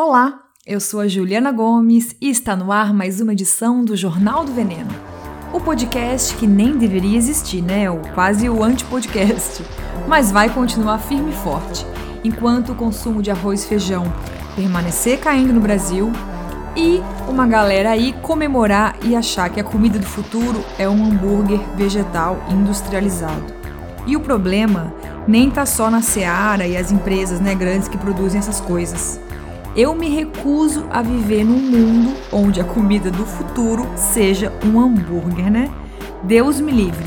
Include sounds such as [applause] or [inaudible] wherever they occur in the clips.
Olá, eu sou a Juliana Gomes e está no ar mais uma edição do Jornal do Veneno. O podcast que nem deveria existir, né? Ou quase o anti-podcast. Mas vai continuar firme e forte, enquanto o consumo de arroz e feijão permanecer caindo no Brasil e uma galera aí comemorar e achar que a comida do futuro é um hambúrguer vegetal industrializado. E o problema nem tá só na Seara e as empresas né, grandes que produzem essas coisas. Eu me recuso a viver num mundo onde a comida do futuro seja um hambúrguer, né? Deus me livre.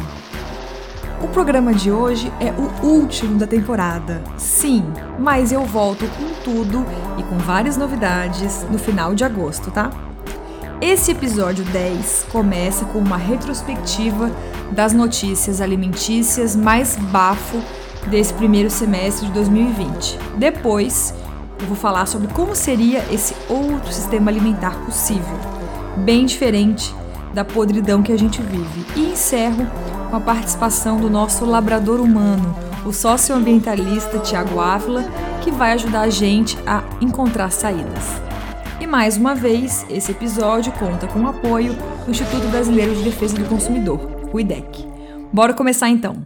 O programa de hoje é o último da temporada. Sim, mas eu volto com tudo e com várias novidades no final de agosto, tá? Esse episódio 10 começa com uma retrospectiva das notícias alimentícias mais bafo desse primeiro semestre de 2020. Depois, eu vou falar sobre como seria esse outro sistema alimentar possível, bem diferente da podridão que a gente vive. E encerro com a participação do nosso labrador humano, o socioambientalista Tiago Ávila, que vai ajudar a gente a encontrar saídas. E mais uma vez, esse episódio conta com o apoio do Instituto Brasileiro de Defesa do Consumidor, o IDEC. Bora começar então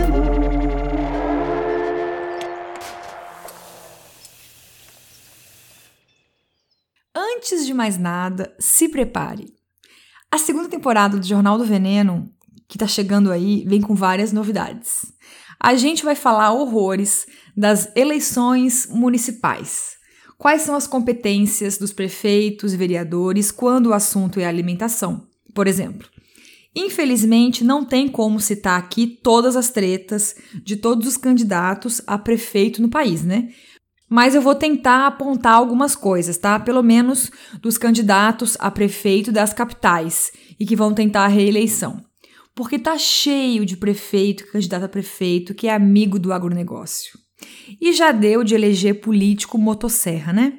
Mais nada, se prepare. A segunda temporada do Jornal do Veneno, que tá chegando aí, vem com várias novidades. A gente vai falar horrores das eleições municipais. Quais são as competências dos prefeitos e vereadores quando o assunto é alimentação, por exemplo? Infelizmente, não tem como citar aqui todas as tretas de todos os candidatos a prefeito no país, né? Mas eu vou tentar apontar algumas coisas, tá? Pelo menos dos candidatos a prefeito das capitais e que vão tentar a reeleição. Porque tá cheio de prefeito, candidato a prefeito que é amigo do agronegócio. E já deu de eleger político motosserra, né?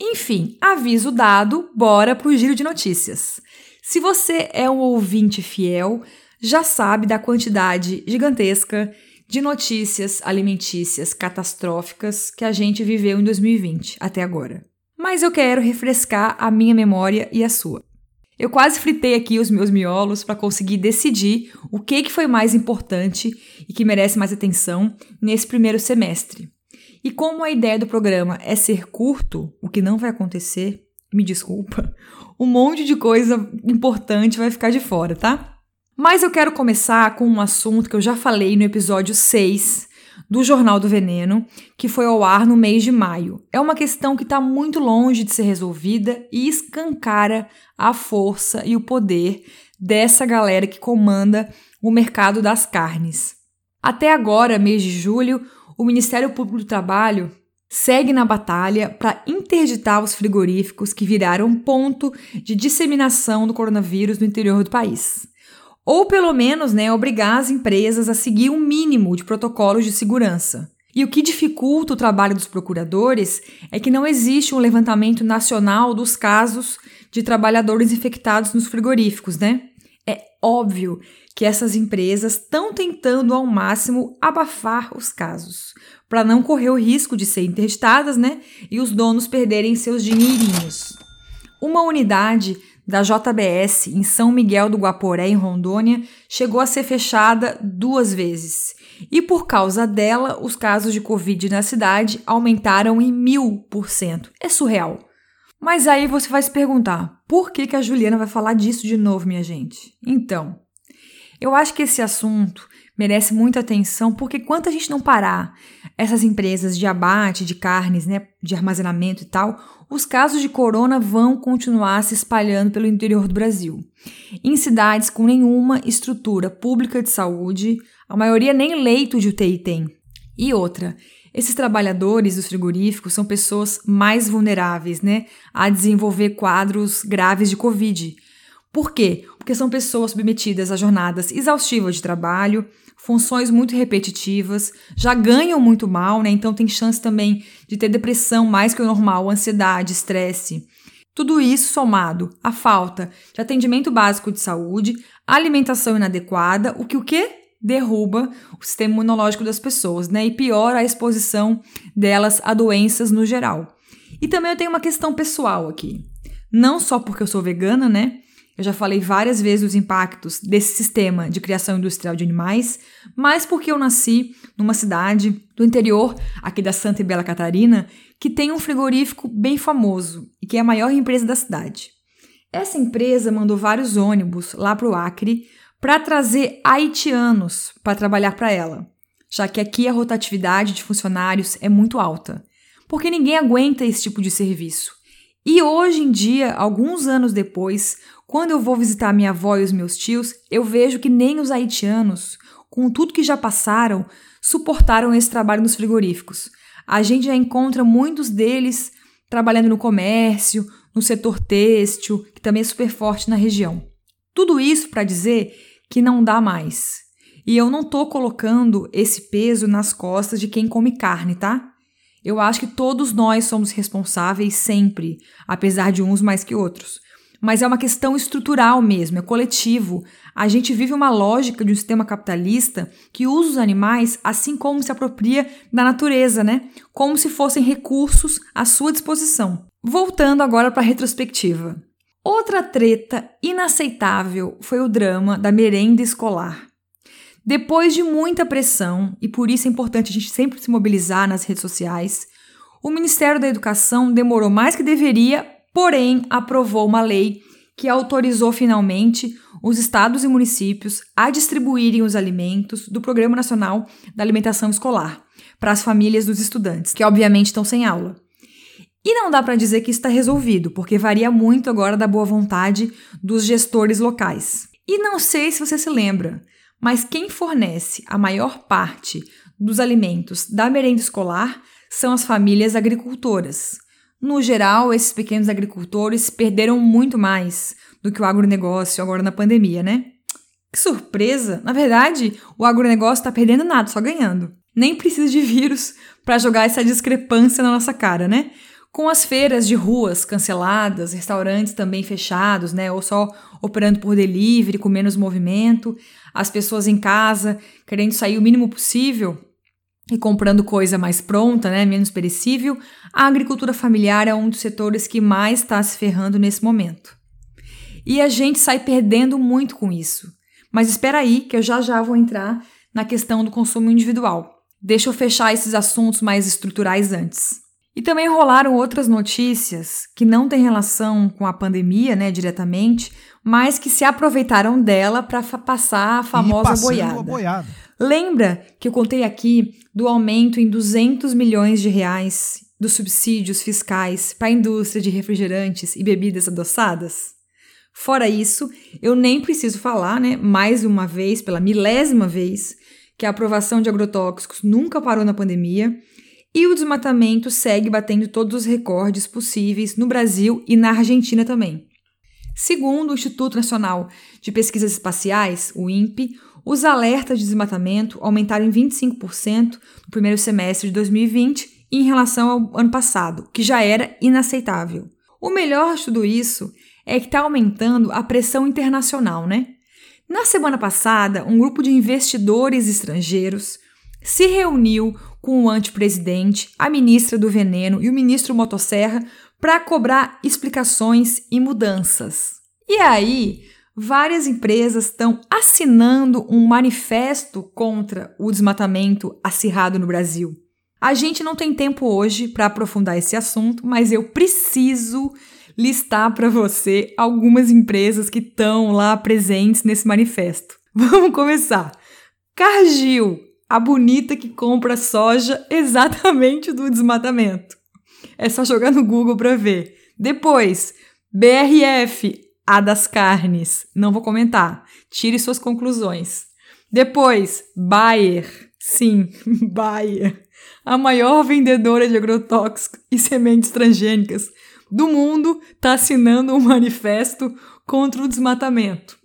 Enfim, aviso dado, bora pro giro de notícias. Se você é um ouvinte fiel, já sabe da quantidade gigantesca de notícias alimentícias catastróficas que a gente viveu em 2020 até agora. Mas eu quero refrescar a minha memória e a sua. Eu quase fritei aqui os meus miolos para conseguir decidir o que, que foi mais importante e que merece mais atenção nesse primeiro semestre. E como a ideia do programa é ser curto, o que não vai acontecer, me desculpa, um monte de coisa importante vai ficar de fora, tá? Mas eu quero começar com um assunto que eu já falei no episódio 6 do Jornal do Veneno, que foi ao ar no mês de maio. É uma questão que está muito longe de ser resolvida e escancara a força e o poder dessa galera que comanda o mercado das carnes. Até agora, mês de julho, o Ministério Público do Trabalho segue na batalha para interditar os frigoríficos que viraram ponto de disseminação do coronavírus no interior do país ou pelo menos né, obrigar as empresas a seguir um mínimo de protocolos de segurança. E o que dificulta o trabalho dos procuradores é que não existe um levantamento nacional dos casos de trabalhadores infectados nos frigoríficos, né? É óbvio que essas empresas estão tentando ao máximo abafar os casos, para não correr o risco de ser interditadas, né? E os donos perderem seus dinheirinhos. Uma unidade da JBS em São Miguel do Guaporé, em Rondônia, chegou a ser fechada duas vezes. E por causa dela, os casos de Covid na cidade aumentaram em mil por cento. É surreal. Mas aí você vai se perguntar: por que, que a Juliana vai falar disso de novo, minha gente? Então, eu acho que esse assunto merece muita atenção, porque quanto a gente não parar essas empresas de abate de carnes, né, de armazenamento e tal, os casos de corona vão continuar se espalhando pelo interior do Brasil. Em cidades com nenhuma estrutura pública de saúde, a maioria nem leito de UTI tem. E outra, esses trabalhadores dos frigoríficos são pessoas mais vulneráveis, né, a desenvolver quadros graves de Covid Por quê? Porque são pessoas submetidas a jornadas exaustivas de trabalho, funções muito repetitivas, já ganham muito mal, né? Então tem chance também de ter depressão mais que o normal, ansiedade, estresse. Tudo isso somado à falta de atendimento básico de saúde, alimentação inadequada, o que o quê? Derruba o sistema imunológico das pessoas, né? E piora a exposição delas a doenças no geral. E também eu tenho uma questão pessoal aqui. Não só porque eu sou vegana, né? Eu já falei várias vezes dos impactos desse sistema de criação industrial de animais, mas porque eu nasci numa cidade do interior, aqui da Santa e Bela Catarina, que tem um frigorífico bem famoso e que é a maior empresa da cidade. Essa empresa mandou vários ônibus lá para o Acre para trazer haitianos para trabalhar para ela, já que aqui a rotatividade de funcionários é muito alta, porque ninguém aguenta esse tipo de serviço. E hoje em dia, alguns anos depois, quando eu vou visitar minha avó e os meus tios, eu vejo que nem os haitianos, com tudo que já passaram, suportaram esse trabalho nos frigoríficos. A gente já encontra muitos deles trabalhando no comércio, no setor têxtil, que também é super forte na região. Tudo isso para dizer que não dá mais. E eu não tô colocando esse peso nas costas de quem come carne, tá? Eu acho que todos nós somos responsáveis sempre, apesar de uns mais que outros. Mas é uma questão estrutural mesmo, é coletivo. A gente vive uma lógica de um sistema capitalista que usa os animais assim como se apropria da natureza, né? Como se fossem recursos à sua disposição. Voltando agora para a retrospectiva. Outra treta inaceitável foi o drama da merenda escolar. Depois de muita pressão, e por isso é importante a gente sempre se mobilizar nas redes sociais, o Ministério da Educação demorou mais que deveria, porém aprovou uma lei que autorizou finalmente os estados e municípios a distribuírem os alimentos do Programa Nacional da Alimentação Escolar para as famílias dos estudantes, que obviamente estão sem aula. E não dá para dizer que está resolvido, porque varia muito agora da boa vontade dos gestores locais. E não sei se você se lembra, mas quem fornece a maior parte dos alimentos da merenda escolar são as famílias agricultoras. No geral, esses pequenos agricultores perderam muito mais do que o agronegócio agora na pandemia, né? Que surpresa! Na verdade, o agronegócio está perdendo nada, só ganhando. Nem precisa de vírus para jogar essa discrepância na nossa cara, né? Com as feiras de ruas canceladas, restaurantes também fechados, né, ou só operando por delivery, com menos movimento, as pessoas em casa querendo sair o mínimo possível e comprando coisa mais pronta, né, menos perecível, a agricultura familiar é um dos setores que mais está se ferrando nesse momento. E a gente sai perdendo muito com isso. Mas espera aí, que eu já já vou entrar na questão do consumo individual. Deixa eu fechar esses assuntos mais estruturais antes. E também rolaram outras notícias que não têm relação com a pandemia, né, diretamente, mas que se aproveitaram dela para passar a famosa boiada. boiada. Lembra que eu contei aqui do aumento em 200 milhões de reais dos subsídios fiscais para a indústria de refrigerantes e bebidas adoçadas? Fora isso, eu nem preciso falar, né, mais uma vez, pela milésima vez, que a aprovação de agrotóxicos nunca parou na pandemia e o desmatamento segue batendo todos os recordes possíveis no Brasil e na Argentina também. Segundo o Instituto Nacional de Pesquisas Espaciais, o INPE, os alertas de desmatamento aumentaram em 25% no primeiro semestre de 2020 em relação ao ano passado, que já era inaceitável. O melhor de tudo isso é que está aumentando a pressão internacional, né? Na semana passada, um grupo de investidores estrangeiros se reuniu com o antepresidente, a ministra do Veneno e o ministro Motosserra para cobrar explicações e mudanças. E aí, várias empresas estão assinando um manifesto contra o desmatamento acirrado no Brasil. A gente não tem tempo hoje para aprofundar esse assunto, mas eu preciso listar para você algumas empresas que estão lá presentes nesse manifesto. [laughs] Vamos começar. Cargill, a bonita que compra soja exatamente do desmatamento. É só jogar no Google para ver. Depois, BRF, a das carnes. Não vou comentar. Tire suas conclusões. Depois, Bayer. Sim, [laughs] Bayer. A maior vendedora de agrotóxicos e sementes transgênicas do mundo está assinando um manifesto contra o desmatamento.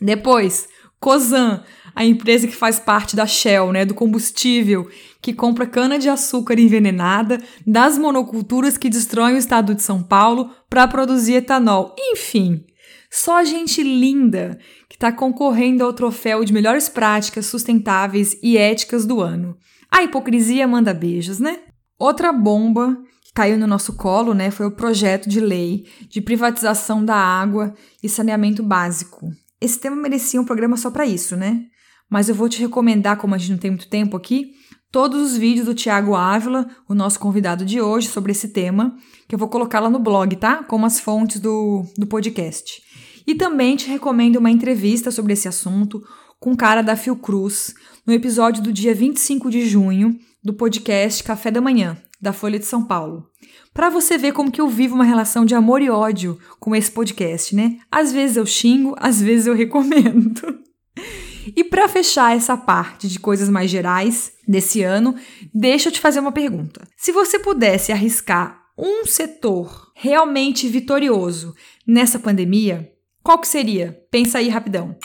Depois, Cosan, a empresa que faz parte da Shell, né, do combustível, que compra cana-de-açúcar envenenada das monoculturas que destroem o estado de São Paulo para produzir etanol. Enfim, só gente linda que está concorrendo ao troféu de melhores práticas sustentáveis e éticas do ano. A hipocrisia manda beijos, né? Outra bomba que caiu no nosso colo, né, foi o projeto de lei de privatização da água e saneamento básico. Esse tema merecia um programa só para isso, né? Mas eu vou te recomendar, como a gente não tem muito tempo aqui, todos os vídeos do Tiago Ávila, o nosso convidado de hoje, sobre esse tema, que eu vou colocar lá no blog, tá? Como as fontes do, do podcast. E também te recomendo uma entrevista sobre esse assunto com um cara da Fiocruz, no episódio do dia 25 de junho do podcast Café da Manhã, da Folha de São Paulo. Para você ver como que eu vivo uma relação de amor e ódio com esse podcast, né? Às vezes eu xingo, às vezes eu recomendo. [laughs] E para fechar essa parte de coisas mais gerais desse ano, deixa eu te fazer uma pergunta. Se você pudesse arriscar um setor realmente vitorioso nessa pandemia, qual que seria? Pensa aí rapidão.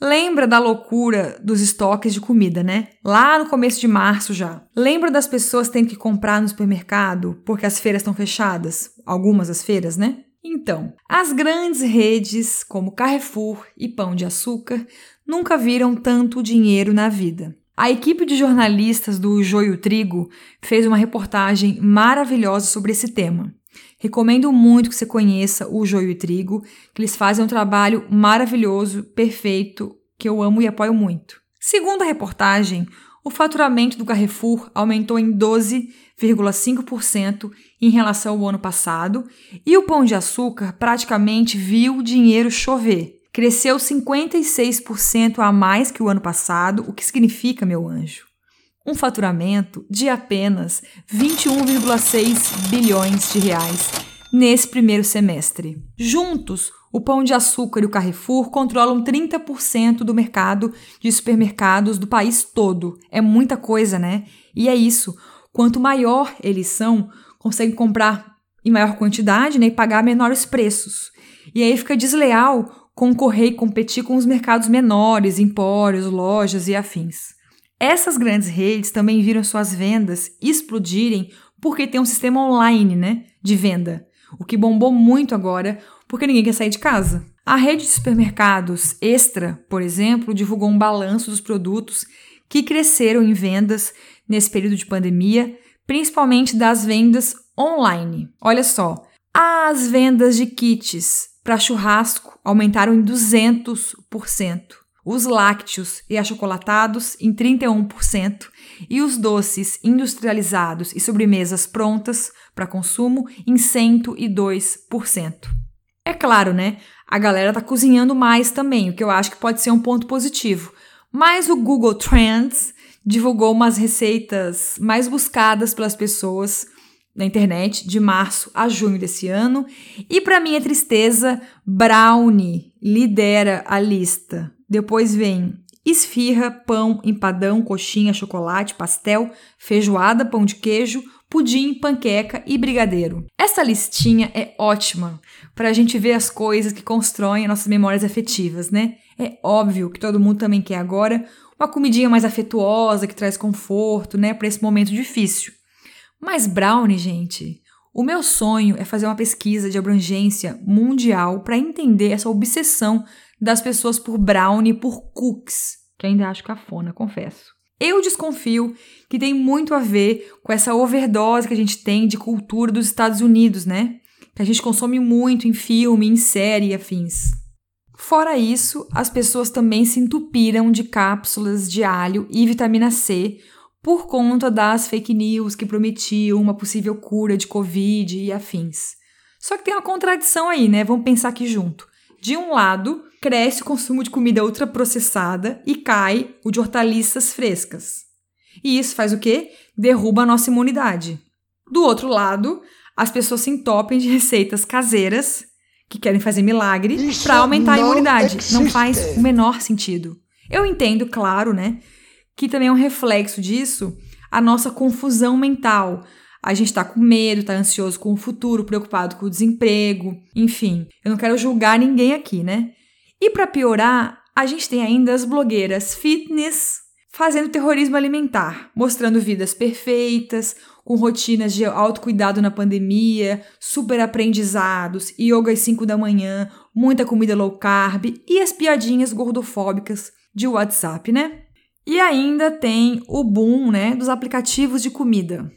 Lembra da loucura dos estoques de comida, né? Lá no começo de março já. Lembra das pessoas tendo que comprar no supermercado porque as feiras estão fechadas? Algumas das feiras, né? Então, as grandes redes como Carrefour e Pão de Açúcar nunca viram tanto dinheiro na vida. A equipe de jornalistas do Joio Trigo fez uma reportagem maravilhosa sobre esse tema. Recomendo muito que você conheça o Joio e Trigo, que eles fazem um trabalho maravilhoso, perfeito, que eu amo e apoio muito. Segundo a reportagem, o faturamento do Carrefour aumentou em 12,5% em relação ao ano passado e o Pão de Açúcar praticamente viu o dinheiro chover. Cresceu 56% a mais que o ano passado, o que significa, meu anjo? um faturamento de apenas 21,6 bilhões de reais nesse primeiro semestre. Juntos, o Pão de Açúcar e o Carrefour controlam 30% do mercado de supermercados do país todo. É muita coisa, né? E é isso. Quanto maior eles são, conseguem comprar em maior quantidade né, e pagar menores preços. E aí fica desleal concorrer e competir com os mercados menores, empórios, lojas e afins. Essas grandes redes também viram suas vendas explodirem porque tem um sistema online, né, de venda, o que bombou muito agora porque ninguém quer sair de casa. A rede de supermercados Extra, por exemplo, divulgou um balanço dos produtos que cresceram em vendas nesse período de pandemia, principalmente das vendas online. Olha só, as vendas de kits para churrasco aumentaram em 200% os lácteos e achocolatados em 31% e os doces industrializados e sobremesas prontas para consumo em 102%. É claro, né? A galera tá cozinhando mais também, o que eu acho que pode ser um ponto positivo. Mas o Google Trends divulgou umas receitas mais buscadas pelas pessoas na internet de março a junho desse ano, e para minha tristeza, brownie lidera a lista. Depois vem esfirra, pão, empadão, coxinha, chocolate, pastel, feijoada, pão de queijo, pudim, panqueca e brigadeiro. Essa listinha é ótima para a gente ver as coisas que constroem nossas memórias afetivas, né? É óbvio que todo mundo também quer agora uma comidinha mais afetuosa, que traz conforto, né, para esse momento difícil. Mas brownie, gente, o meu sonho é fazer uma pesquisa de abrangência mundial para entender essa obsessão das pessoas por brownie por cookies, que ainda acho cafona, confesso. Eu desconfio que tem muito a ver com essa overdose que a gente tem de cultura dos Estados Unidos, né? Que a gente consome muito em filme, em série e afins. Fora isso, as pessoas também se entupiram de cápsulas de alho e vitamina C por conta das fake news que prometiam uma possível cura de Covid e afins. Só que tem uma contradição aí, né? Vamos pensar aqui junto. De um lado, cresce o consumo de comida ultraprocessada e cai o de hortaliças frescas. E isso faz o quê? Derruba a nossa imunidade. Do outro lado, as pessoas se entopem de receitas caseiras que querem fazer milagre para aumentar a imunidade. Existe. Não faz o menor sentido. Eu entendo, claro, né, que também é um reflexo disso a nossa confusão mental, A gente tá com medo, tá ansioso com o futuro, preocupado com o desemprego, enfim. Eu não quero julgar ninguém aqui, né? E para piorar, a gente tem ainda as blogueiras fitness fazendo terrorismo alimentar, mostrando vidas perfeitas, com rotinas de autocuidado na pandemia, super aprendizados, yoga às 5 da manhã, muita comida low carb e as piadinhas gordofóbicas de WhatsApp, né? E ainda tem o boom, né, dos aplicativos de comida.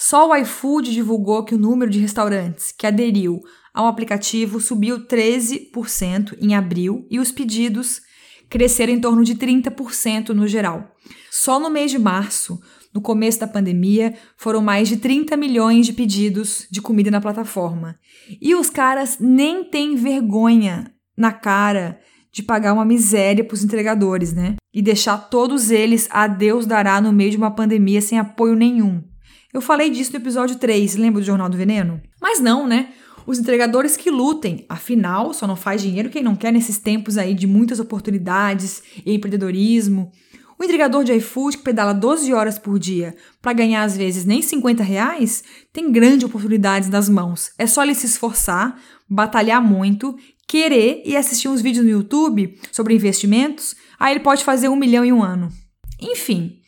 Só o iFood divulgou que o número de restaurantes que aderiu ao aplicativo subiu 13% em abril e os pedidos cresceram em torno de 30% no geral. Só no mês de março, no começo da pandemia, foram mais de 30 milhões de pedidos de comida na plataforma. E os caras nem têm vergonha na cara de pagar uma miséria para os entregadores, né? E deixar todos eles a Deus dará no meio de uma pandemia sem apoio nenhum. Eu falei disso no episódio 3, lembra do Jornal do Veneno? Mas não, né? Os entregadores que lutem, afinal, só não faz dinheiro quem não quer nesses tempos aí de muitas oportunidades e empreendedorismo. O entregador de iFood que pedala 12 horas por dia para ganhar às vezes nem 50 reais tem grandes oportunidades nas mãos. É só ele se esforçar, batalhar muito, querer e assistir uns vídeos no YouTube sobre investimentos, aí ele pode fazer um milhão em um ano. Enfim,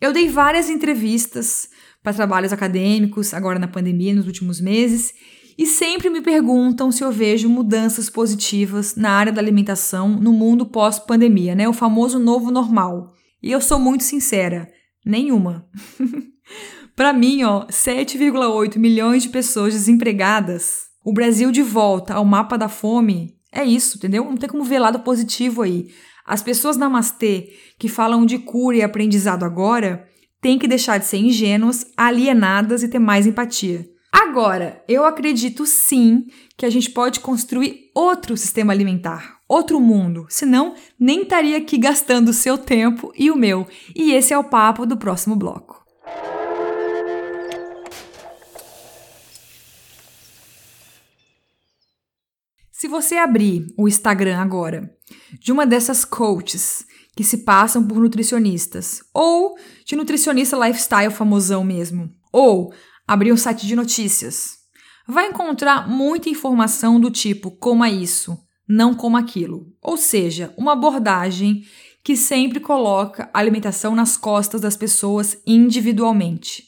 eu dei várias entrevistas para trabalhos acadêmicos agora na pandemia nos últimos meses e sempre me perguntam se eu vejo mudanças positivas na área da alimentação no mundo pós-pandemia, né? O famoso novo normal. E eu sou muito sincera, nenhuma. [laughs] Para mim, ó, 7,8 milhões de pessoas desempregadas, o Brasil de volta ao mapa da fome, é isso, entendeu? Não tem como ver lado positivo aí. As pessoas namastê que falam de cura e aprendizado agora têm que deixar de ser ingênuas, alienadas e ter mais empatia. Agora, eu acredito sim que a gente pode construir outro sistema alimentar, outro mundo, senão nem estaria aqui gastando o seu tempo e o meu. E esse é o papo do próximo bloco. Se você abrir o Instagram agora de uma dessas coaches que se passam por nutricionistas, ou de nutricionista lifestyle famosão mesmo, ou abrir um site de notícias, vai encontrar muita informação do tipo coma isso, não coma aquilo. Ou seja, uma abordagem que sempre coloca a alimentação nas costas das pessoas individualmente.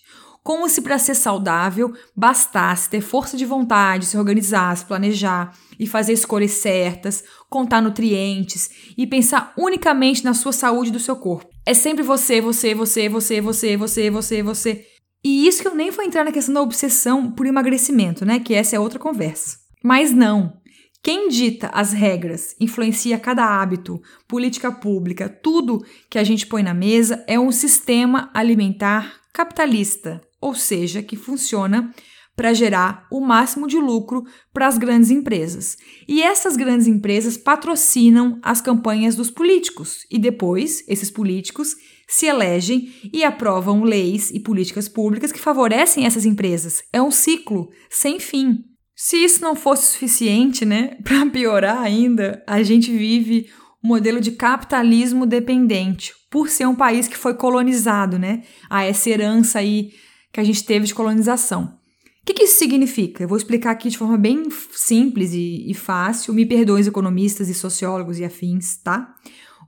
Como se para ser saudável bastasse ter força de vontade, se organizar, se planejar e fazer escolhas certas, contar nutrientes e pensar unicamente na sua saúde do seu corpo. É sempre você, você, você, você, você, você, você, você. E isso que eu nem vou entrar na questão da obsessão por emagrecimento, né? Que essa é outra conversa. Mas não. Quem dita as regras, influencia cada hábito, política pública, tudo que a gente põe na mesa é um sistema alimentar capitalista, ou seja, que funciona para gerar o máximo de lucro para as grandes empresas. E essas grandes empresas patrocinam as campanhas dos políticos e depois esses políticos se elegem e aprovam leis e políticas públicas que favorecem essas empresas. É um ciclo sem fim. Se isso não fosse suficiente, né, [laughs] para piorar ainda, a gente vive um modelo de capitalismo dependente, por ser um país que foi colonizado, né? A essa herança aí que a gente teve de colonização que, que isso significa? Eu vou explicar aqui de forma bem simples e, e fácil. Me perdoem os economistas e sociólogos e afins, tá?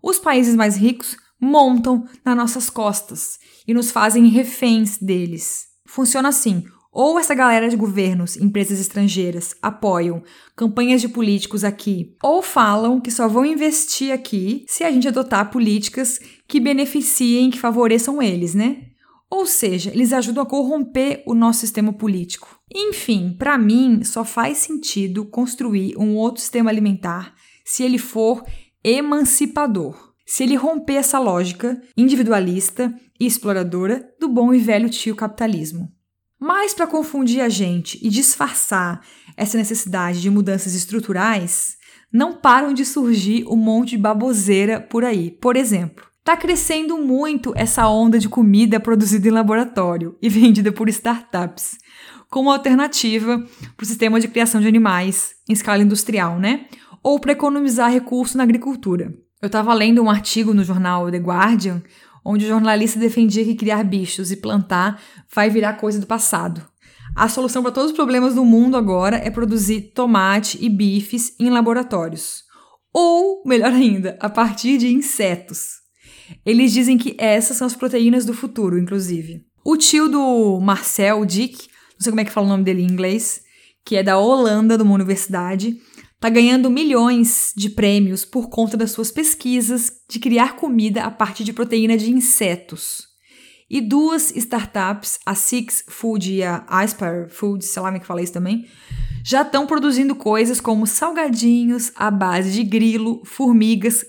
Os países mais ricos montam nas nossas costas e nos fazem reféns deles. Funciona assim: ou essa galera de governos, empresas estrangeiras apoiam campanhas de políticos aqui, ou falam que só vão investir aqui se a gente adotar políticas que beneficiem, que favoreçam eles, né? Ou seja, eles ajudam a corromper o nosso sistema político. Enfim, para mim, só faz sentido construir um outro sistema alimentar se ele for emancipador. Se ele romper essa lógica individualista e exploradora do bom e velho tio capitalismo. Mas para confundir a gente e disfarçar essa necessidade de mudanças estruturais, não param de surgir um monte de baboseira por aí. Por exemplo, Está crescendo muito essa onda de comida produzida em laboratório e vendida por startups, como alternativa para o sistema de criação de animais em escala industrial, né? Ou para economizar recursos na agricultura. Eu estava lendo um artigo no jornal The Guardian, onde o jornalista defendia que criar bichos e plantar vai virar coisa do passado. A solução para todos os problemas do mundo agora é produzir tomate e bifes em laboratórios. Ou, melhor ainda, a partir de insetos. Eles dizem que essas são as proteínas do futuro, inclusive. O tio do Marcel Dick, não sei como é que fala o nome dele em inglês, que é da Holanda, de uma universidade, está ganhando milhões de prêmios por conta das suas pesquisas de criar comida a partir de proteína de insetos. E duas startups, a Six Food e a Aspire Food, sei lá como é que fala isso também, já estão produzindo coisas como salgadinhos à base de grilo, formigas,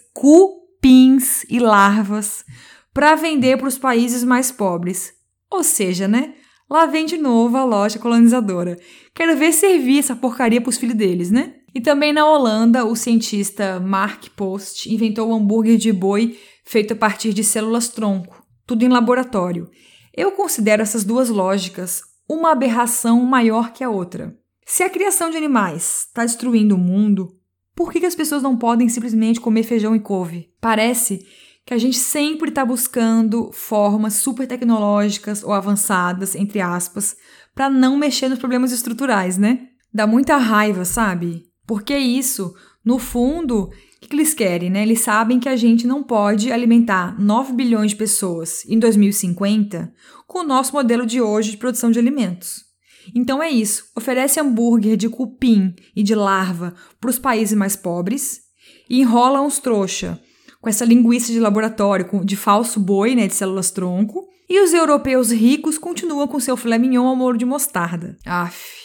cupins e larvas para vender para os países mais pobres. Ou seja, né? Lá vem de novo a loja colonizadora. Quero ver servir essa porcaria para os filhos deles, né? E também na Holanda, o cientista Mark Post inventou o hambúrguer de boi feito a partir de células tronco, tudo em laboratório. Eu considero essas duas lógicas uma aberração maior que a outra. Se a criação de animais está destruindo o mundo, por que, que as pessoas não podem simplesmente comer feijão e couve? Parece que a gente sempre está buscando formas super tecnológicas ou avançadas, entre aspas, para não mexer nos problemas estruturais, né? Dá muita raiva, sabe? Porque isso, no fundo, o que eles querem, né? Eles sabem que a gente não pode alimentar 9 bilhões de pessoas em 2050 com o nosso modelo de hoje de produção de alimentos. Então é isso: oferece hambúrguer de cupim e de larva para os países mais pobres e enrola uns trouxa com essa linguiça de laboratório de falso boi, né, de células tronco, e os europeus ricos continuam com seu filé mignon ao molho de mostarda. Aff.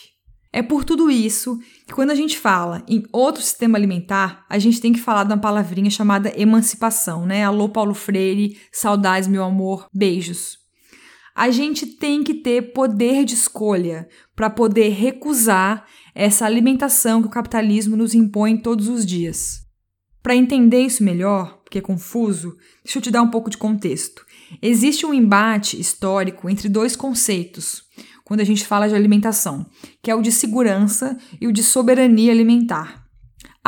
É por tudo isso que quando a gente fala em outro sistema alimentar, a gente tem que falar de uma palavrinha chamada emancipação, né? Alô Paulo Freire, saudades meu amor, beijos. A gente tem que ter poder de escolha para poder recusar essa alimentação que o capitalismo nos impõe todos os dias. Para entender isso melhor, porque é confuso, deixa eu te dar um pouco de contexto. Existe um embate histórico entre dois conceitos quando a gente fala de alimentação, que é o de segurança e o de soberania alimentar.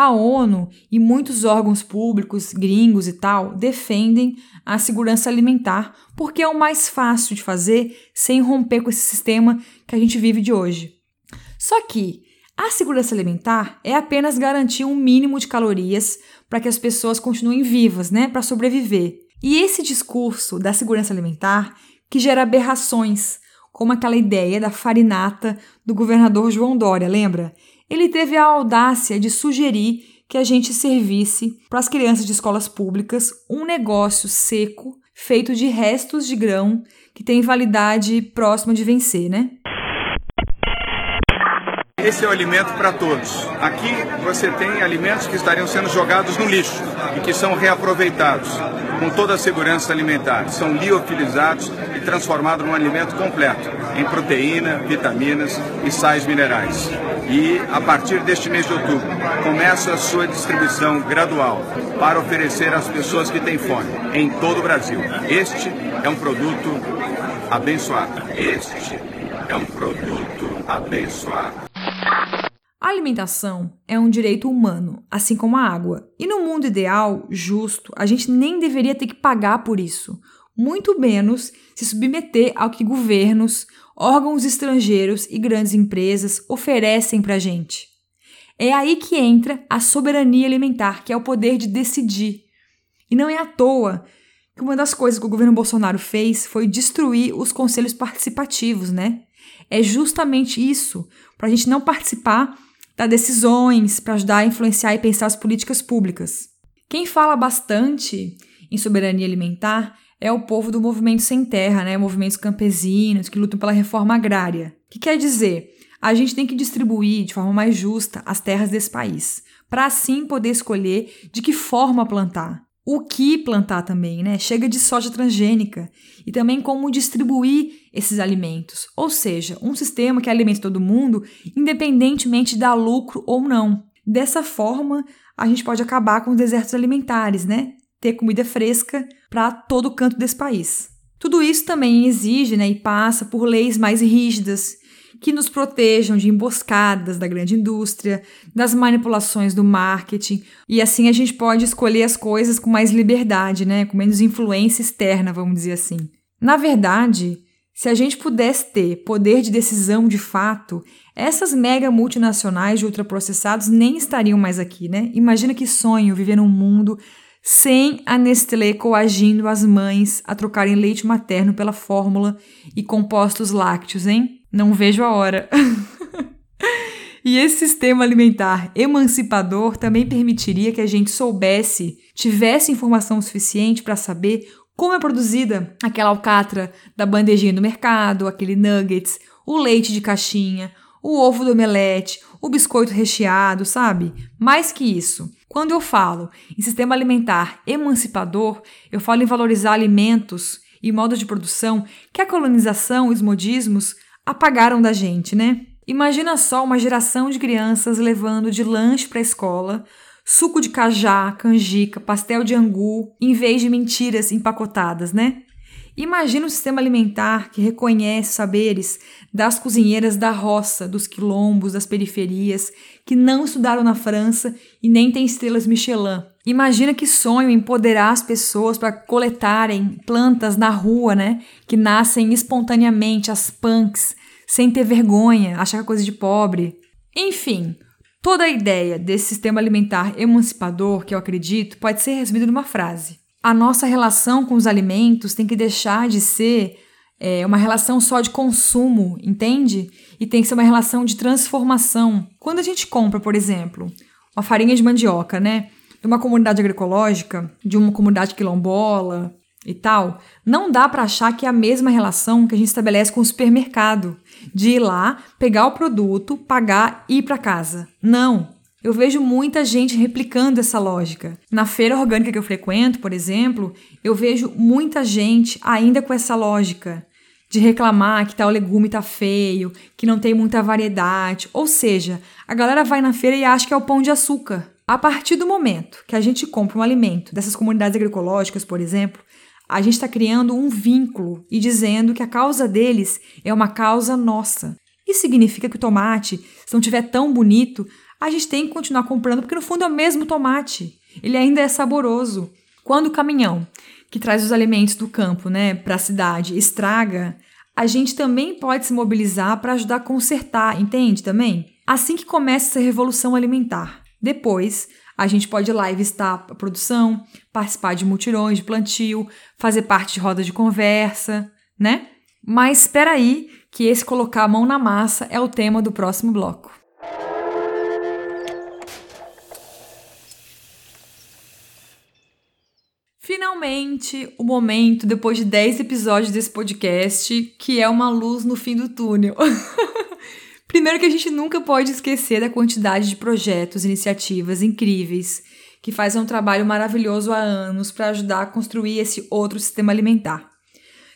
A ONU e muitos órgãos públicos, gringos e tal, defendem a segurança alimentar porque é o mais fácil de fazer sem romper com esse sistema que a gente vive de hoje. Só que a segurança alimentar é apenas garantir um mínimo de calorias para que as pessoas continuem vivas, né, para sobreviver. E esse discurso da segurança alimentar que gera aberrações, como aquela ideia da farinata do governador João Dória, lembra? Ele teve a audácia de sugerir que a gente servisse para as crianças de escolas públicas um negócio seco feito de restos de grão que tem validade próxima de vencer, né? Esse é o alimento para todos. Aqui você tem alimentos que estariam sendo jogados no lixo e que são reaproveitados com toda a segurança alimentar. São liofilizados e transformados num alimento completo, em proteína, vitaminas e sais minerais. E a partir deste mês de outubro começa a sua distribuição gradual para oferecer às pessoas que têm fome em todo o Brasil. Este é um produto abençoado. Este é um produto abençoado. A alimentação é um direito humano, assim como a água. E no mundo ideal, justo, a gente nem deveria ter que pagar por isso, muito menos se submeter ao que governos, órgãos estrangeiros e grandes empresas oferecem para a gente. É aí que entra a soberania alimentar, que é o poder de decidir. E não é à toa que uma das coisas que o governo Bolsonaro fez foi destruir os conselhos participativos, né? É justamente isso, para a gente não participar das decisões, para ajudar a influenciar e pensar as políticas públicas. Quem fala bastante em soberania alimentar é o povo do movimento sem terra, né? Movimentos campesinos que lutam pela reforma agrária. O que quer dizer? A gente tem que distribuir de forma mais justa as terras desse país, para assim poder escolher de que forma plantar o que plantar também, né? Chega de soja transgênica e também como distribuir esses alimentos, ou seja, um sistema que alimenta todo mundo, independentemente de dar lucro ou não. Dessa forma, a gente pode acabar com os desertos alimentares, né? Ter comida fresca para todo canto desse país. Tudo isso também exige né, e passa por leis mais rígidas que nos protejam de emboscadas da grande indústria, das manipulações do marketing, e assim a gente pode escolher as coisas com mais liberdade, né, com menos influência externa, vamos dizer assim. Na verdade, Se a gente pudesse ter poder de decisão de fato, essas mega multinacionais de ultraprocessados nem estariam mais aqui, né? Imagina que sonho viver num mundo sem a Nestlé coagindo as mães a trocarem leite materno pela fórmula e compostos lácteos, hein? Não vejo a hora. [laughs] e esse sistema alimentar emancipador também permitiria que a gente soubesse, tivesse informação suficiente para saber como é produzida aquela alcatra da bandejinha do mercado, aquele nuggets, o leite de caixinha, o ovo do omelete, o biscoito recheado, sabe? Mais que isso. Quando eu falo em sistema alimentar emancipador, eu falo em valorizar alimentos e modos de produção que a colonização e os modismos apagaram da gente, né? Imagina só uma geração de crianças levando de lanche para a escola suco de cajá, canjica, pastel de angu, em vez de mentiras empacotadas, né? Imagina um sistema alimentar que reconhece saberes das cozinheiras da roça, dos quilombos, das periferias, que não estudaram na França e nem têm estrelas Michelin. Imagina que sonho empoderar as pessoas para coletarem plantas na rua, né? Que nascem espontaneamente, as punks, sem ter vergonha, achar é coisa de pobre. Enfim, Toda a ideia desse sistema alimentar emancipador, que eu acredito, pode ser resumida numa frase. A nossa relação com os alimentos tem que deixar de ser é, uma relação só de consumo, entende? E tem que ser uma relação de transformação. Quando a gente compra, por exemplo, uma farinha de mandioca, né? De uma comunidade agroecológica, de uma comunidade quilombola e tal, não dá para achar que é a mesma relação que a gente estabelece com o supermercado de ir lá, pegar o produto, pagar e ir para casa. Não. Eu vejo muita gente replicando essa lógica. Na feira orgânica que eu frequento, por exemplo, eu vejo muita gente ainda com essa lógica de reclamar que tal legume tá feio, que não tem muita variedade. Ou seja, a galera vai na feira e acha que é o pão de açúcar. A partir do momento que a gente compra um alimento dessas comunidades agroecológicas, por exemplo, a gente está criando um vínculo e dizendo que a causa deles é uma causa nossa. Isso significa que o tomate, se não tiver tão bonito, a gente tem que continuar comprando, porque no fundo é o mesmo tomate. Ele ainda é saboroso. Quando o caminhão que traz os alimentos do campo né, para a cidade estraga, a gente também pode se mobilizar para ajudar a consertar, entende também? Assim que começa essa revolução alimentar. Depois, a gente pode ir lá e visitar a produção, participar de mutirões de plantio, fazer parte de rodas de conversa, né? Mas espera aí, que esse colocar a mão na massa é o tema do próximo bloco. Finalmente, o momento, depois de 10 episódios desse podcast, que é uma luz no fim do túnel. [laughs] Primeiro que a gente nunca pode esquecer da quantidade de projetos, iniciativas incríveis que fazem um trabalho maravilhoso há anos para ajudar a construir esse outro sistema alimentar.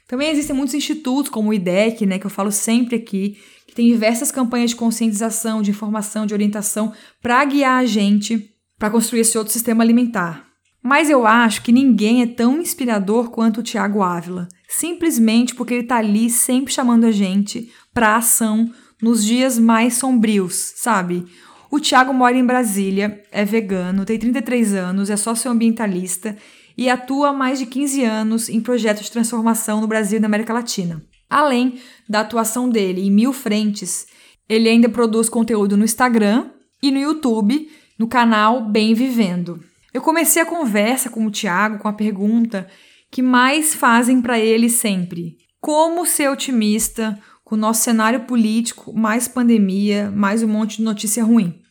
Também existem muitos institutos, como o IDEC, né, que eu falo sempre aqui, que tem diversas campanhas de conscientização, de informação, de orientação para guiar a gente para construir esse outro sistema alimentar. Mas eu acho que ninguém é tão inspirador quanto o Tiago Ávila, simplesmente porque ele está ali sempre chamando a gente para ação nos dias mais sombrios, sabe? O Thiago mora em Brasília, é vegano, tem 33 anos, é socioambientalista e atua há mais de 15 anos em projetos de transformação no Brasil e na América Latina. Além da atuação dele em mil frentes, ele ainda produz conteúdo no Instagram e no YouTube, no canal Bem Vivendo. Eu comecei a conversa com o Thiago com a pergunta que mais fazem para ele sempre: como ser otimista com o nosso cenário político, mais pandemia, mais um monte de notícia ruim.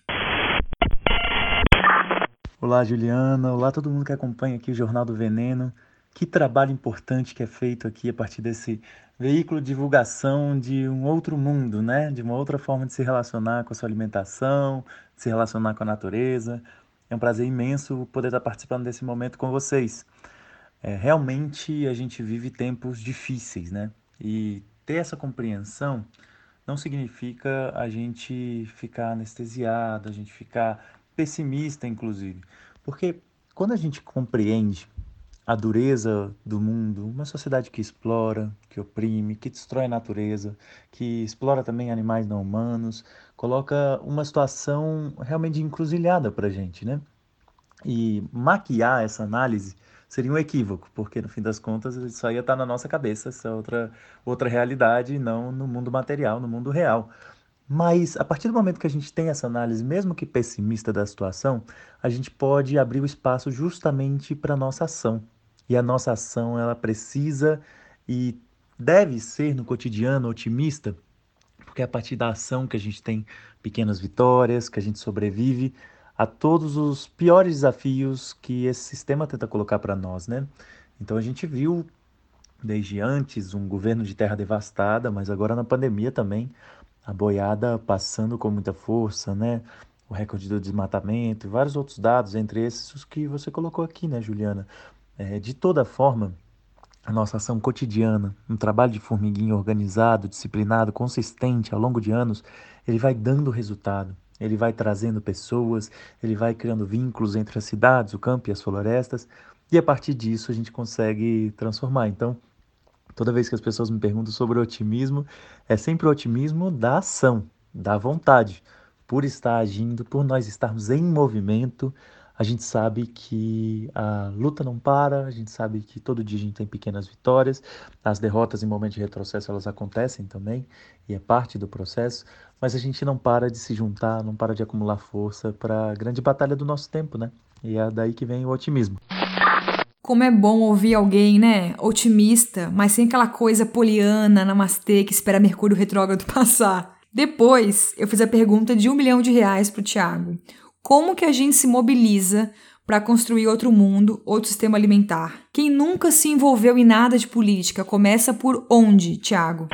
Olá, Juliana. Olá, todo mundo que acompanha aqui o Jornal do Veneno. Que trabalho importante que é feito aqui a partir desse veículo de divulgação de um outro mundo, né? De uma outra forma de se relacionar com a sua alimentação, de se relacionar com a natureza. É um prazer imenso poder estar participando desse momento com vocês. É, realmente a gente vive tempos difíceis, né? E ter essa compreensão não significa a gente ficar anestesiado, a gente ficar pessimista, inclusive. Porque quando a gente compreende a dureza do mundo, uma sociedade que explora, que oprime, que destrói a natureza, que explora também animais não humanos, coloca uma situação realmente encruzilhada para a gente, né? E maquiar essa análise seria um equívoco, porque no fim das contas isso aí está na nossa cabeça, essa outra, outra realidade, não no mundo material, no mundo real. Mas a partir do momento que a gente tem essa análise, mesmo que pessimista da situação, a gente pode abrir o espaço justamente para a nossa ação. E a nossa ação ela precisa e deve ser no cotidiano otimista, porque é a partir da ação que a gente tem pequenas vitórias, que a gente sobrevive a todos os piores desafios que esse sistema tenta colocar para nós, né? Então a gente viu desde antes um governo de terra devastada, mas agora na pandemia também a boiada passando com muita força, né? O recorde do desmatamento e vários outros dados, entre esses os que você colocou aqui, né, Juliana? É, de toda forma, a nossa ação cotidiana, um trabalho de formiguinha organizado, disciplinado, consistente ao longo de anos, ele vai dando resultado. Ele vai trazendo pessoas, ele vai criando vínculos entre as cidades, o campo e as florestas, e a partir disso a gente consegue transformar. Então, toda vez que as pessoas me perguntam sobre otimismo, é sempre o otimismo da ação, da vontade, por estar agindo, por nós estarmos em movimento, a gente sabe que a luta não para, a gente sabe que todo dia a gente tem pequenas vitórias, as derrotas em momentos de retrocesso elas acontecem também e é parte do processo, mas a gente não para de se juntar, não para de acumular força para a grande batalha do nosso tempo, né? E é daí que vem o otimismo. Como é bom ouvir alguém, né, otimista, mas sem aquela coisa poliana, namastê, que espera Mercúrio retrógrado [laughs] passar. Depois, eu fiz a pergunta de um milhão de reais pro Thiago. Como que a gente se mobiliza para construir outro mundo, outro sistema alimentar? Quem nunca se envolveu em nada de política começa por onde, Tiago?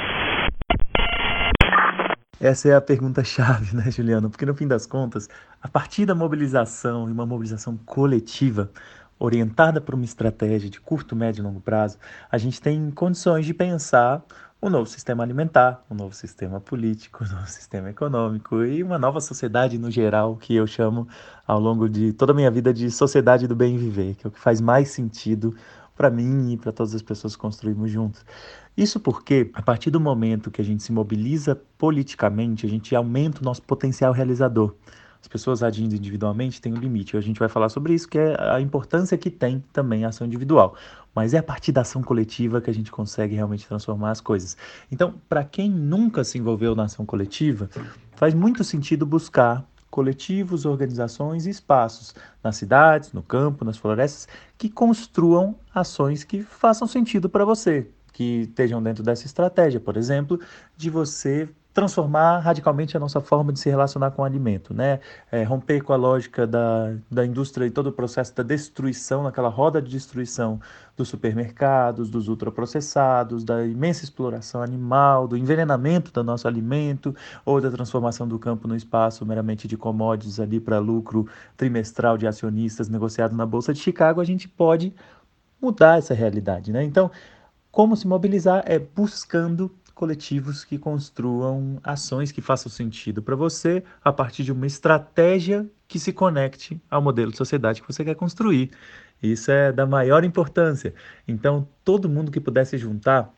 Essa é a pergunta-chave, né, Juliano? Porque no fim das contas, a partir da mobilização e uma mobilização coletiva, orientada por uma estratégia de curto, médio e longo prazo, a gente tem condições de pensar um novo sistema alimentar, um novo sistema político, [laughs] um novo sistema econômico e uma nova sociedade no geral, que eu chamo ao longo de toda a minha vida de sociedade do bem viver, que é o que faz mais sentido para mim e para todas as pessoas que construímos juntos. Isso porque, a partir do momento que a gente se mobiliza politicamente, a gente aumenta o nosso potencial realizador. As pessoas agindo individualmente têm um limite. A gente vai falar sobre isso, que é a importância que tem também a ação individual. Mas é a partir da ação coletiva que a gente consegue realmente transformar as coisas. Então, para quem nunca se envolveu na ação coletiva, faz muito sentido buscar coletivos, organizações e espaços nas cidades, no campo, nas florestas, que construam ações que façam sentido para você, que estejam dentro dessa estratégia, por exemplo, de você transformar radicalmente a nossa forma de se relacionar com o alimento, né? É, romper com a lógica da, da indústria e todo o processo da destruição, naquela roda de destruição dos supermercados, dos ultraprocessados, da imensa exploração animal, do envenenamento do nosso alimento ou da transformação do campo no espaço meramente de commodities ali para lucro trimestral de acionistas negociado na Bolsa de Chicago, a gente pode mudar essa realidade, né? Então, como se mobilizar é buscando coletivos que construam ações que façam sentido para você a partir de uma estratégia que se conecte ao modelo de sociedade que você quer construir. Isso é da maior importância. Então, todo mundo que pudesse juntar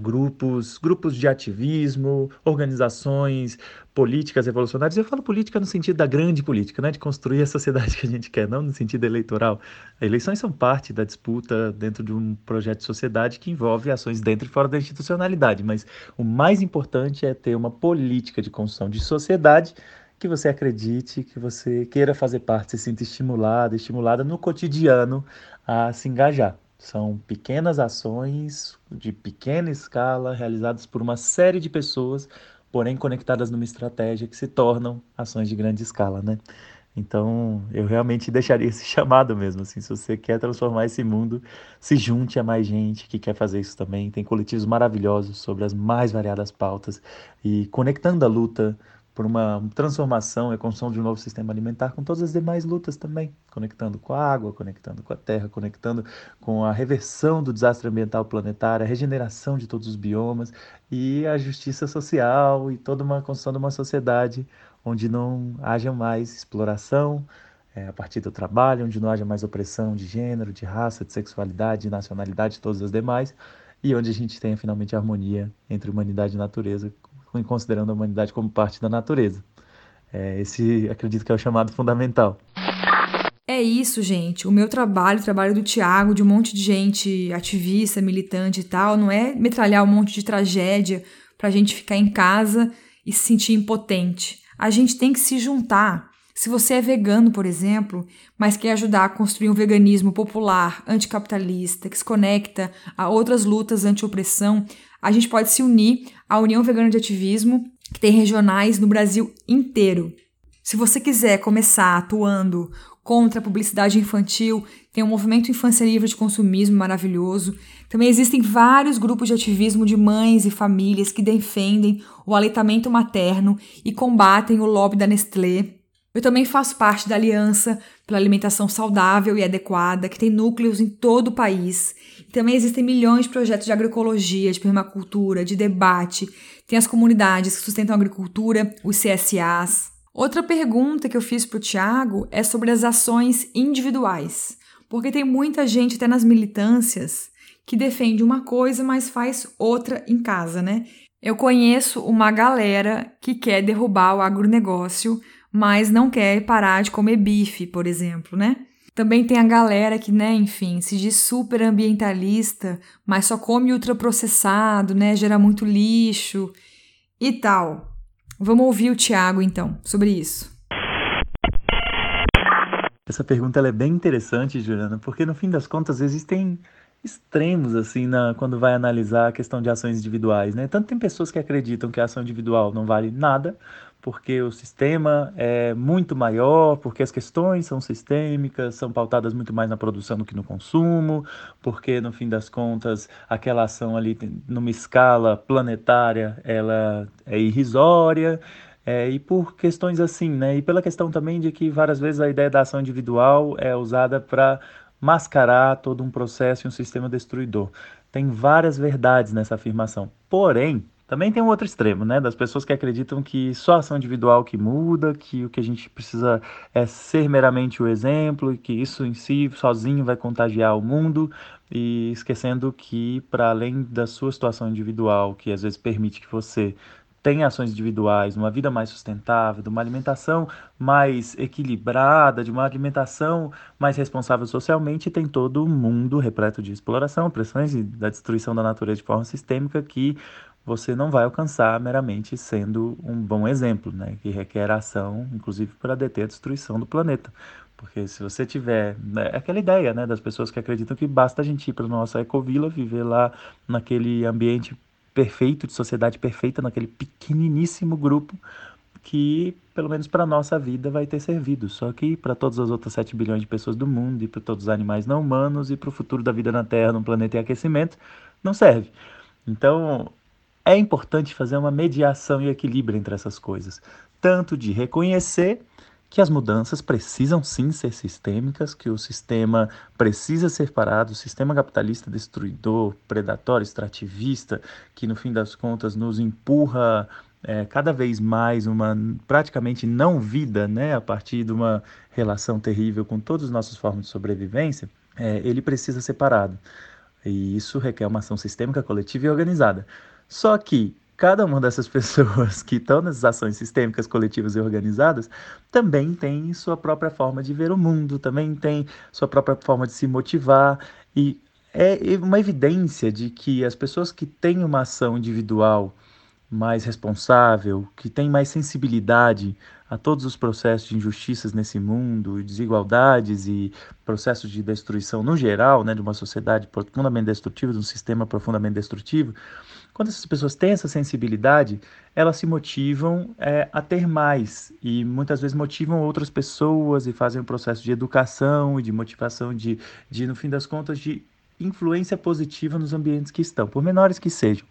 grupos, grupos de ativismo, organizações políticas revolucionárias. Eu falo política no sentido da grande política, né, de construir a sociedade [laughs] que a gente quer, não no sentido eleitoral. Eleições são parte da disputa dentro de um projeto de sociedade que envolve ações dentro e fora da institucionalidade, mas o mais importante é ter uma política de construção de sociedade que você acredite, que você queira fazer parte, se sinta estimulada, estimulada no cotidiano a se engajar. São pequenas ações de pequena escala realizadas por uma série de pessoas, porém conectadas numa estratégia que se tornam ações de grande escala, né? Então, eu realmente deixaria esse [laughs] chamado mesmo, assim, se você quer transformar esse mundo, se junte a mais gente que quer fazer isso também. Tem coletivos maravilhosos sobre as mais variadas pautas e conectando a luta por uma transformação e construção de um novo sistema alimentar com todas as demais lutas também, conectando com a água, conectando com a terra, conectando com a reversão do desastre ambiental planetário, a regeneração de todos os biomas e a justiça social e toda uma construção de uma sociedade onde não haja mais exploração é, a partir do trabalho, onde não haja mais opressão de gênero, de raça, de sexualidade, de nacionalidade, todas as demais, e onde a gente tenha finalmente harmonia entre humanidade e natureza, considerando a humanidade como parte da natureza. É, esse acredito que é o chamado fundamental. É isso, gente. O meu trabalho, o trabalho do Tiago, de um monte de gente ativista, militante e tal, não é metralhar um monte de tragédia pra gente ficar em casa e se sentir impotente. A gente tem que se juntar. Se você é vegano, por exemplo, mas quer ajudar a construir um veganismo popular, anticapitalista, que se conecta a outras lutas anti-opressão, a gente pode se unir à União Vegana de Ativismo, que tem regionais no Brasil inteiro. Se você quiser começar atuando contra a publicidade infantil, tem o Movimento Infância Livre de Consumismo maravilhoso. Também existem vários grupos de ativismo de mães e famílias que defendem o aleitamento materno e combatem o lobby da Nestlé. Eu também faço parte da Aliança pela Alimentação Saudável e Adequada, que tem núcleos em todo o país. E também existem milhões de projetos de agroecologia, de permacultura, de debate. Tem as comunidades que sustentam a agricultura, os CSAs. Outra pergunta que eu fiz para o Tiago é sobre as ações individuais, porque tem muita gente, até nas militâncias, que defende uma coisa, mas faz outra em casa, né? Eu conheço uma galera que quer derrubar o agronegócio, mas não quer parar de comer bife, por exemplo, né? Também tem a galera que, né, enfim, se diz super ambientalista, mas só come ultraprocessado, né, gera muito lixo e tal. Vamos ouvir o Tiago, então, sobre isso. Essa pergunta é bem interessante, Juliana, porque no fim das contas existem extremos assim na, quando vai analisar a questão de ações individuais, né? Tanto tem pessoas que acreditam que a ação individual não vale nada, porque o sistema é muito maior, porque as questões são sistêmicas, são pautadas muito mais na produção do que no consumo, porque no fim das contas aquela ação ali numa escala planetária ela é irrisória. É, e por questões assim, né? E pela questão também de que várias vezes a ideia da ação individual é usada para mascarar todo um processo e um sistema destruidor. Tem várias verdades nessa afirmação. Porém, também tem um outro extremo, né? Das pessoas que acreditam que só ação individual que muda, que o que a gente precisa é ser meramente o exemplo e que isso em si sozinho vai contagiar o mundo e esquecendo que para além da sua situação individual, que às vezes permite que você tenha ações individuais, uma vida mais sustentável, de uma alimentação mais equilibrada, de uma alimentação mais responsável socialmente, tem todo o mundo repleto de exploração, pressões e da destruição da natureza de forma sistêmica que você não vai alcançar meramente sendo um bom exemplo, né? que requer ação, inclusive para deter a destruição do planeta. Porque se você tiver né, é aquela ideia né, das pessoas que acreditam que basta a gente ir para nossa ecovila, viver lá naquele ambiente perfeito, de sociedade perfeita, naquele pequeniníssimo grupo que, pelo menos para a nossa vida, vai ter servido. Só que para todas as outras 7 bilhões de pessoas do mundo, e para todos os animais não humanos, e para o futuro da vida na Terra, no planeta em aquecimento, não serve. Então, é importante fazer uma mediação e equilíbrio entre essas coisas, tanto de reconhecer que as mudanças precisam sim ser sistêmicas, que o sistema precisa ser parado, o sistema capitalista destruidor, predatório, extrativista, que no fim das contas nos empurra é, cada vez mais uma praticamente não vida, né, a partir de uma relação terrível com todas as nossas formas de sobrevivência, é, ele precisa ser parado. E isso requer uma ação sistêmica, coletiva e organizada. Só que cada uma dessas [laughs] pessoas que estão nessas ações sistêmicas, coletivas e organizadas também tem sua própria forma de ver o mundo, também tem sua própria forma de se motivar. E é uma evidência de que as pessoas que têm uma ação individual mais responsável, que tem mais sensibilidade a todos os processos de injustiças nesse mundo, desigualdades e processos de destruição no geral, né, de uma sociedade profundamente destrutiva, de um sistema profundamente destrutivo, quando essas pessoas têm essa sensibilidade, elas se motivam é, a ter mais. E muitas vezes motivam outras pessoas e fazem um processo de educação e de motivação de, de no fim das contas, de influência positiva nos ambientes que estão, por menores que sejam.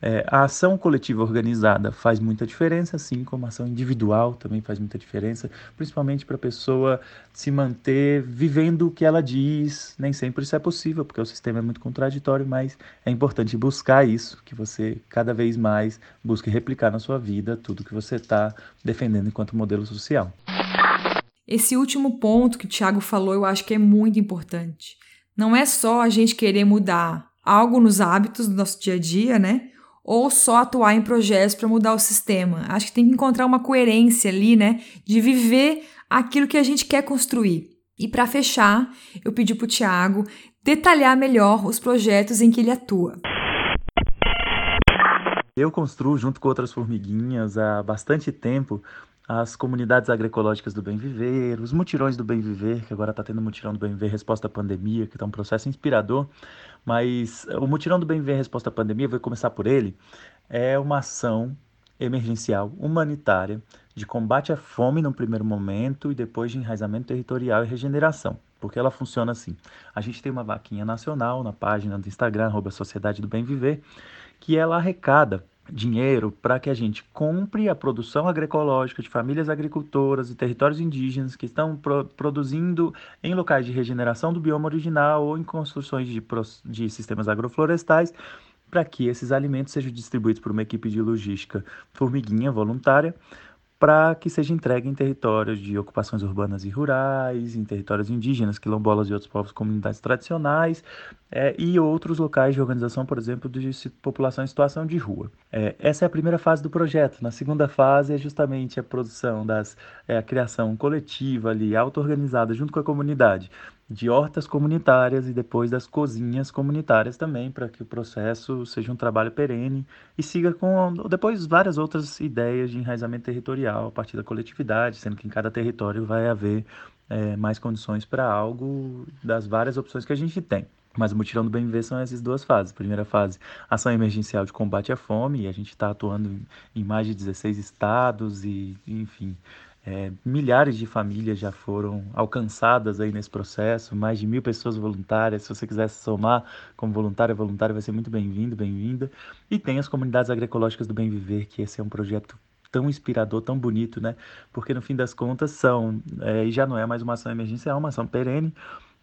É, a ação coletiva organizada faz muita diferença, assim como a ação individual também faz muita diferença, principalmente para a pessoa se manter vivendo o que ela diz. Nem sempre isso é possível, porque o sistema é muito contraditório, mas é importante buscar isso, que você cada vez mais busque replicar na sua vida tudo que você está defendendo enquanto modelo social. Esse último ponto que o Tiago falou, eu acho que é muito importante. Não é só a gente querer mudar algo nos hábitos do nosso dia a dia, né? ou só atuar em projetos para mudar o sistema. Acho que tem que encontrar uma coerência ali, né, de viver aquilo que a gente quer construir. E para fechar, eu pedi para o Tiago detalhar melhor os projetos em que ele atua. Eu construo, junto com outras formiguinhas, há bastante tempo, as comunidades agroecológicas do Bem Viver, os mutirões do Bem Viver, que agora está tendo mutirão do Bem Viver Resposta à Pandemia, que está um processo inspirador, mas o mutirão do Bem Viver Resposta à Pandemia, vou começar por ele, é uma ação emergencial humanitária de combate à fome no primeiro momento e depois de enraizamento territorial e regeneração. Porque ela funciona assim. A gente tem uma vaquinha nacional na página do Instagram, arroba Sociedade do Bem Viver, que ela arrecada dinheiro para que a gente compre a produção agroecológica de famílias agricultoras e territórios indígenas que estão pro produzindo em locais de regeneração do bioma original ou em construções de, de sistemas agroflorestais para que esses alimentos sejam distribuídos por uma equipe de logística formiguinha voluntária para que seja entregue em territórios de ocupações urbanas e rurais, em territórios indígenas, quilombolas e outros povos comunidades tradicionais, é, e outros locais de organização, por exemplo, de população em situação de rua. É, essa é a primeira fase do projeto. Na segunda fase é justamente a produção das, é, a criação coletiva ali, auto-organizada junto com a comunidade, de hortas comunitárias e depois das cozinhas comunitárias também, para que o processo seja um trabalho perene e siga com depois várias outras ideias de enraizamento territorial a partir da coletividade, sendo que em cada território vai haver é, mais condições para algo das várias opções que a gente tem. Mas o mutirão do bem viver são essas duas fases. Primeira fase, ação emergencial de combate à fome, e a gente está atuando em mais de 16 estados e, enfim, é, milhares de famílias já foram alcançadas aí nesse processo, mais de mil pessoas voluntárias. Se você quiser se somar como voluntário, voluntário vai ser muito bem-vindo, bem-vinda. E tem as comunidades agroecológicas do Bem Viver, que esse é um projeto tão inspirador, tão bonito, né? Porque no fim das contas são, é, e já não é mais uma ação emergencial, é uma ação perene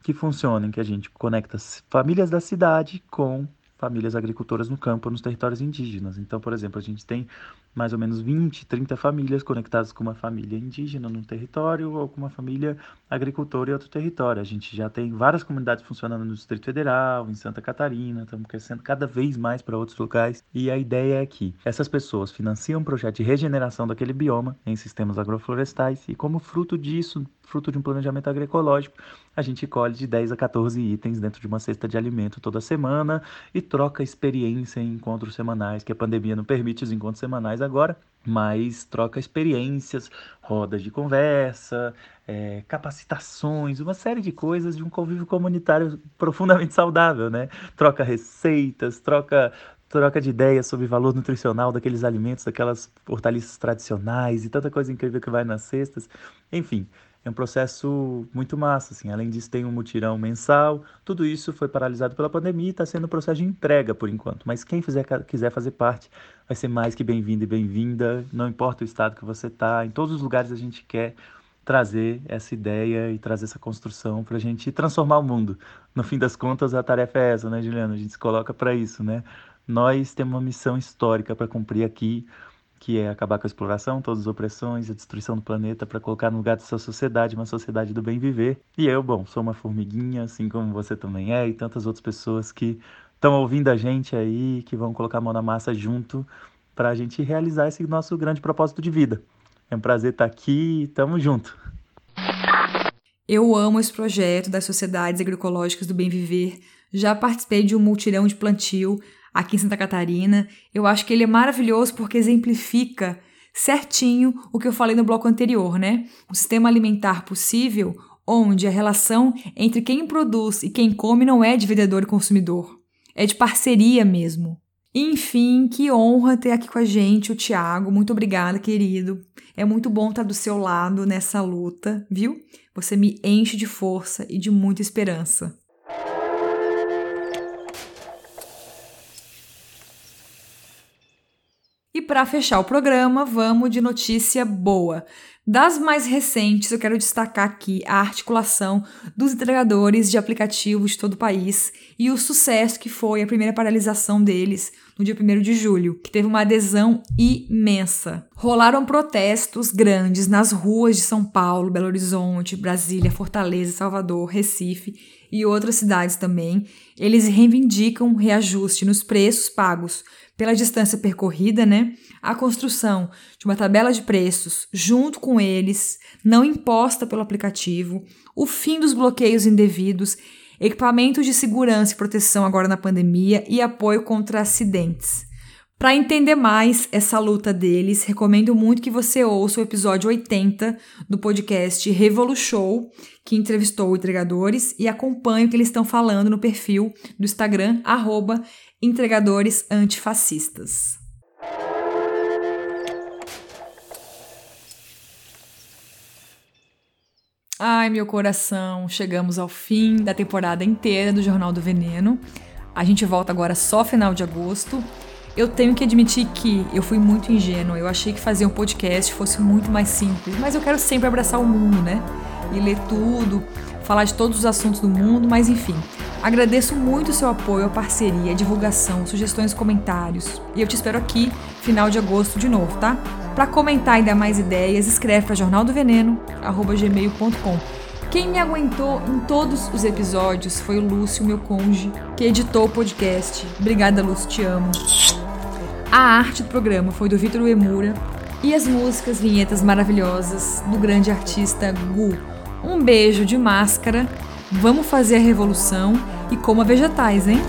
que funciona, em que a gente conecta famílias da cidade com famílias agricultoras no campo, nos territórios indígenas. Então, por exemplo, a gente tem mais ou menos 20, 30 famílias conectadas com uma família indígena no território ou com uma família agricultora em outro território. A gente já tem várias comunidades funcionando no Distrito Federal, em Santa Catarina, estamos crescendo cada vez mais para outros locais. E a ideia é que essas pessoas financiam um projeto de regeneração daquele bioma em sistemas agroflorestais e como fruto disso, fruto de um planejamento agroecológico, a gente colhe de 10 a 14 itens dentro de uma cesta de alimento toda semana e troca experiência em encontros semanais, que a pandemia não permite os encontros semanais agora, mas troca experiências, rodas de conversa, é, capacitações, uma série de coisas de um convívio comunitário profundamente saudável, né? Troca receitas, troca troca de ideias sobre valor nutricional daqueles alimentos, daquelas hortaliças tradicionais e tanta coisa incrível que vai nas cestas. Enfim, é um processo muito massa, assim. Além disso, tem um mutirão mensal. Tudo isso foi paralisado pela pandemia e está sendo um processo de entrega por enquanto. Mas quem fizer, quiser fazer parte vai ser mais que bem-vindo e bem-vinda. Não importa o estado que você está, em todos os lugares a gente quer trazer essa ideia e trazer essa construção para a gente transformar o mundo. No fim das contas, a tarefa é essa, né, Juliana? A gente se coloca para isso, né? Nós temos uma missão histórica para cumprir aqui que é acabar com a exploração, todas as opressões, a destruição do planeta, para colocar no lugar dessa sociedade uma sociedade do bem viver. E eu, bom, sou uma formiguinha, assim como você também é, e tantas outras pessoas que estão ouvindo a gente aí, que vão colocar a mão na massa junto para a gente realizar esse nosso grande propósito de vida. É um prazer estar aqui, tamo junto. Eu amo esse projeto das sociedades agroecológicas do bem viver. Já participei de um multirão de plantio aqui em Santa Catarina. Eu acho que ele é maravilhoso porque exemplifica certinho o que eu falei no bloco anterior, né? Um sistema alimentar possível onde a relação entre quem produz e quem come não é de vendedor e consumidor, é de parceria mesmo. Enfim, que honra ter aqui com a gente o Tiago. Muito obrigada, querido. É muito bom estar do seu lado nessa luta, viu? Você me enche de força e de muita esperança. E para fechar o programa, vamos de notícia boa. Das mais recentes, eu quero destacar aqui a articulação dos entregadores de aplicativos de todo o país e o sucesso que foi a primeira paralisação deles no dia 1 de julho, que teve uma adesão imensa. Rolaram protestos grandes nas ruas de São Paulo, Belo Horizonte, Brasília, Fortaleza, Salvador, Recife e outras cidades também. Eles reivindicam reajuste nos preços pagos pela distância percorrida, né? A construção de uma tabela de preços junto com eles, não imposta pelo aplicativo, o fim dos bloqueios indevidos, equipamentos de segurança e proteção agora na pandemia e apoio contra acidentes. Para entender mais essa luta deles, recomendo muito que você ouça o episódio 80 do podcast Revolu Show, que entrevistou entregadores, e acompanhe o que eles estão falando no perfil do Instagram, arroba entregadores antifascistas. Ai, meu coração, chegamos ao fim da temporada inteira do Jornal do Veneno. A gente volta agora só final de agosto. Eu tenho que admitir que eu fui muito ingênua. Eu achei que fazer um podcast fosse muito mais simples, mas eu quero sempre abraçar o mundo, né? E ler tudo, falar de todos os assuntos do mundo, mas enfim. Agradeço muito o seu apoio, a parceria, a divulgação, sugestões, comentários. E eu te espero aqui, final de agosto de novo, tá? Para comentar e dar mais ideias, escreve para jornaldoveneno@gmail.com. Quem me aguentou em todos os episódios foi o Lúcio, meu conge, que editou o podcast. Obrigada, Lúcio, te amo. A arte do programa foi do Vitor Uemura e as músicas, vinhetas maravilhosas do grande artista Gu. Um beijo de máscara. Vamos fazer a revolução e coma vegetais, hein?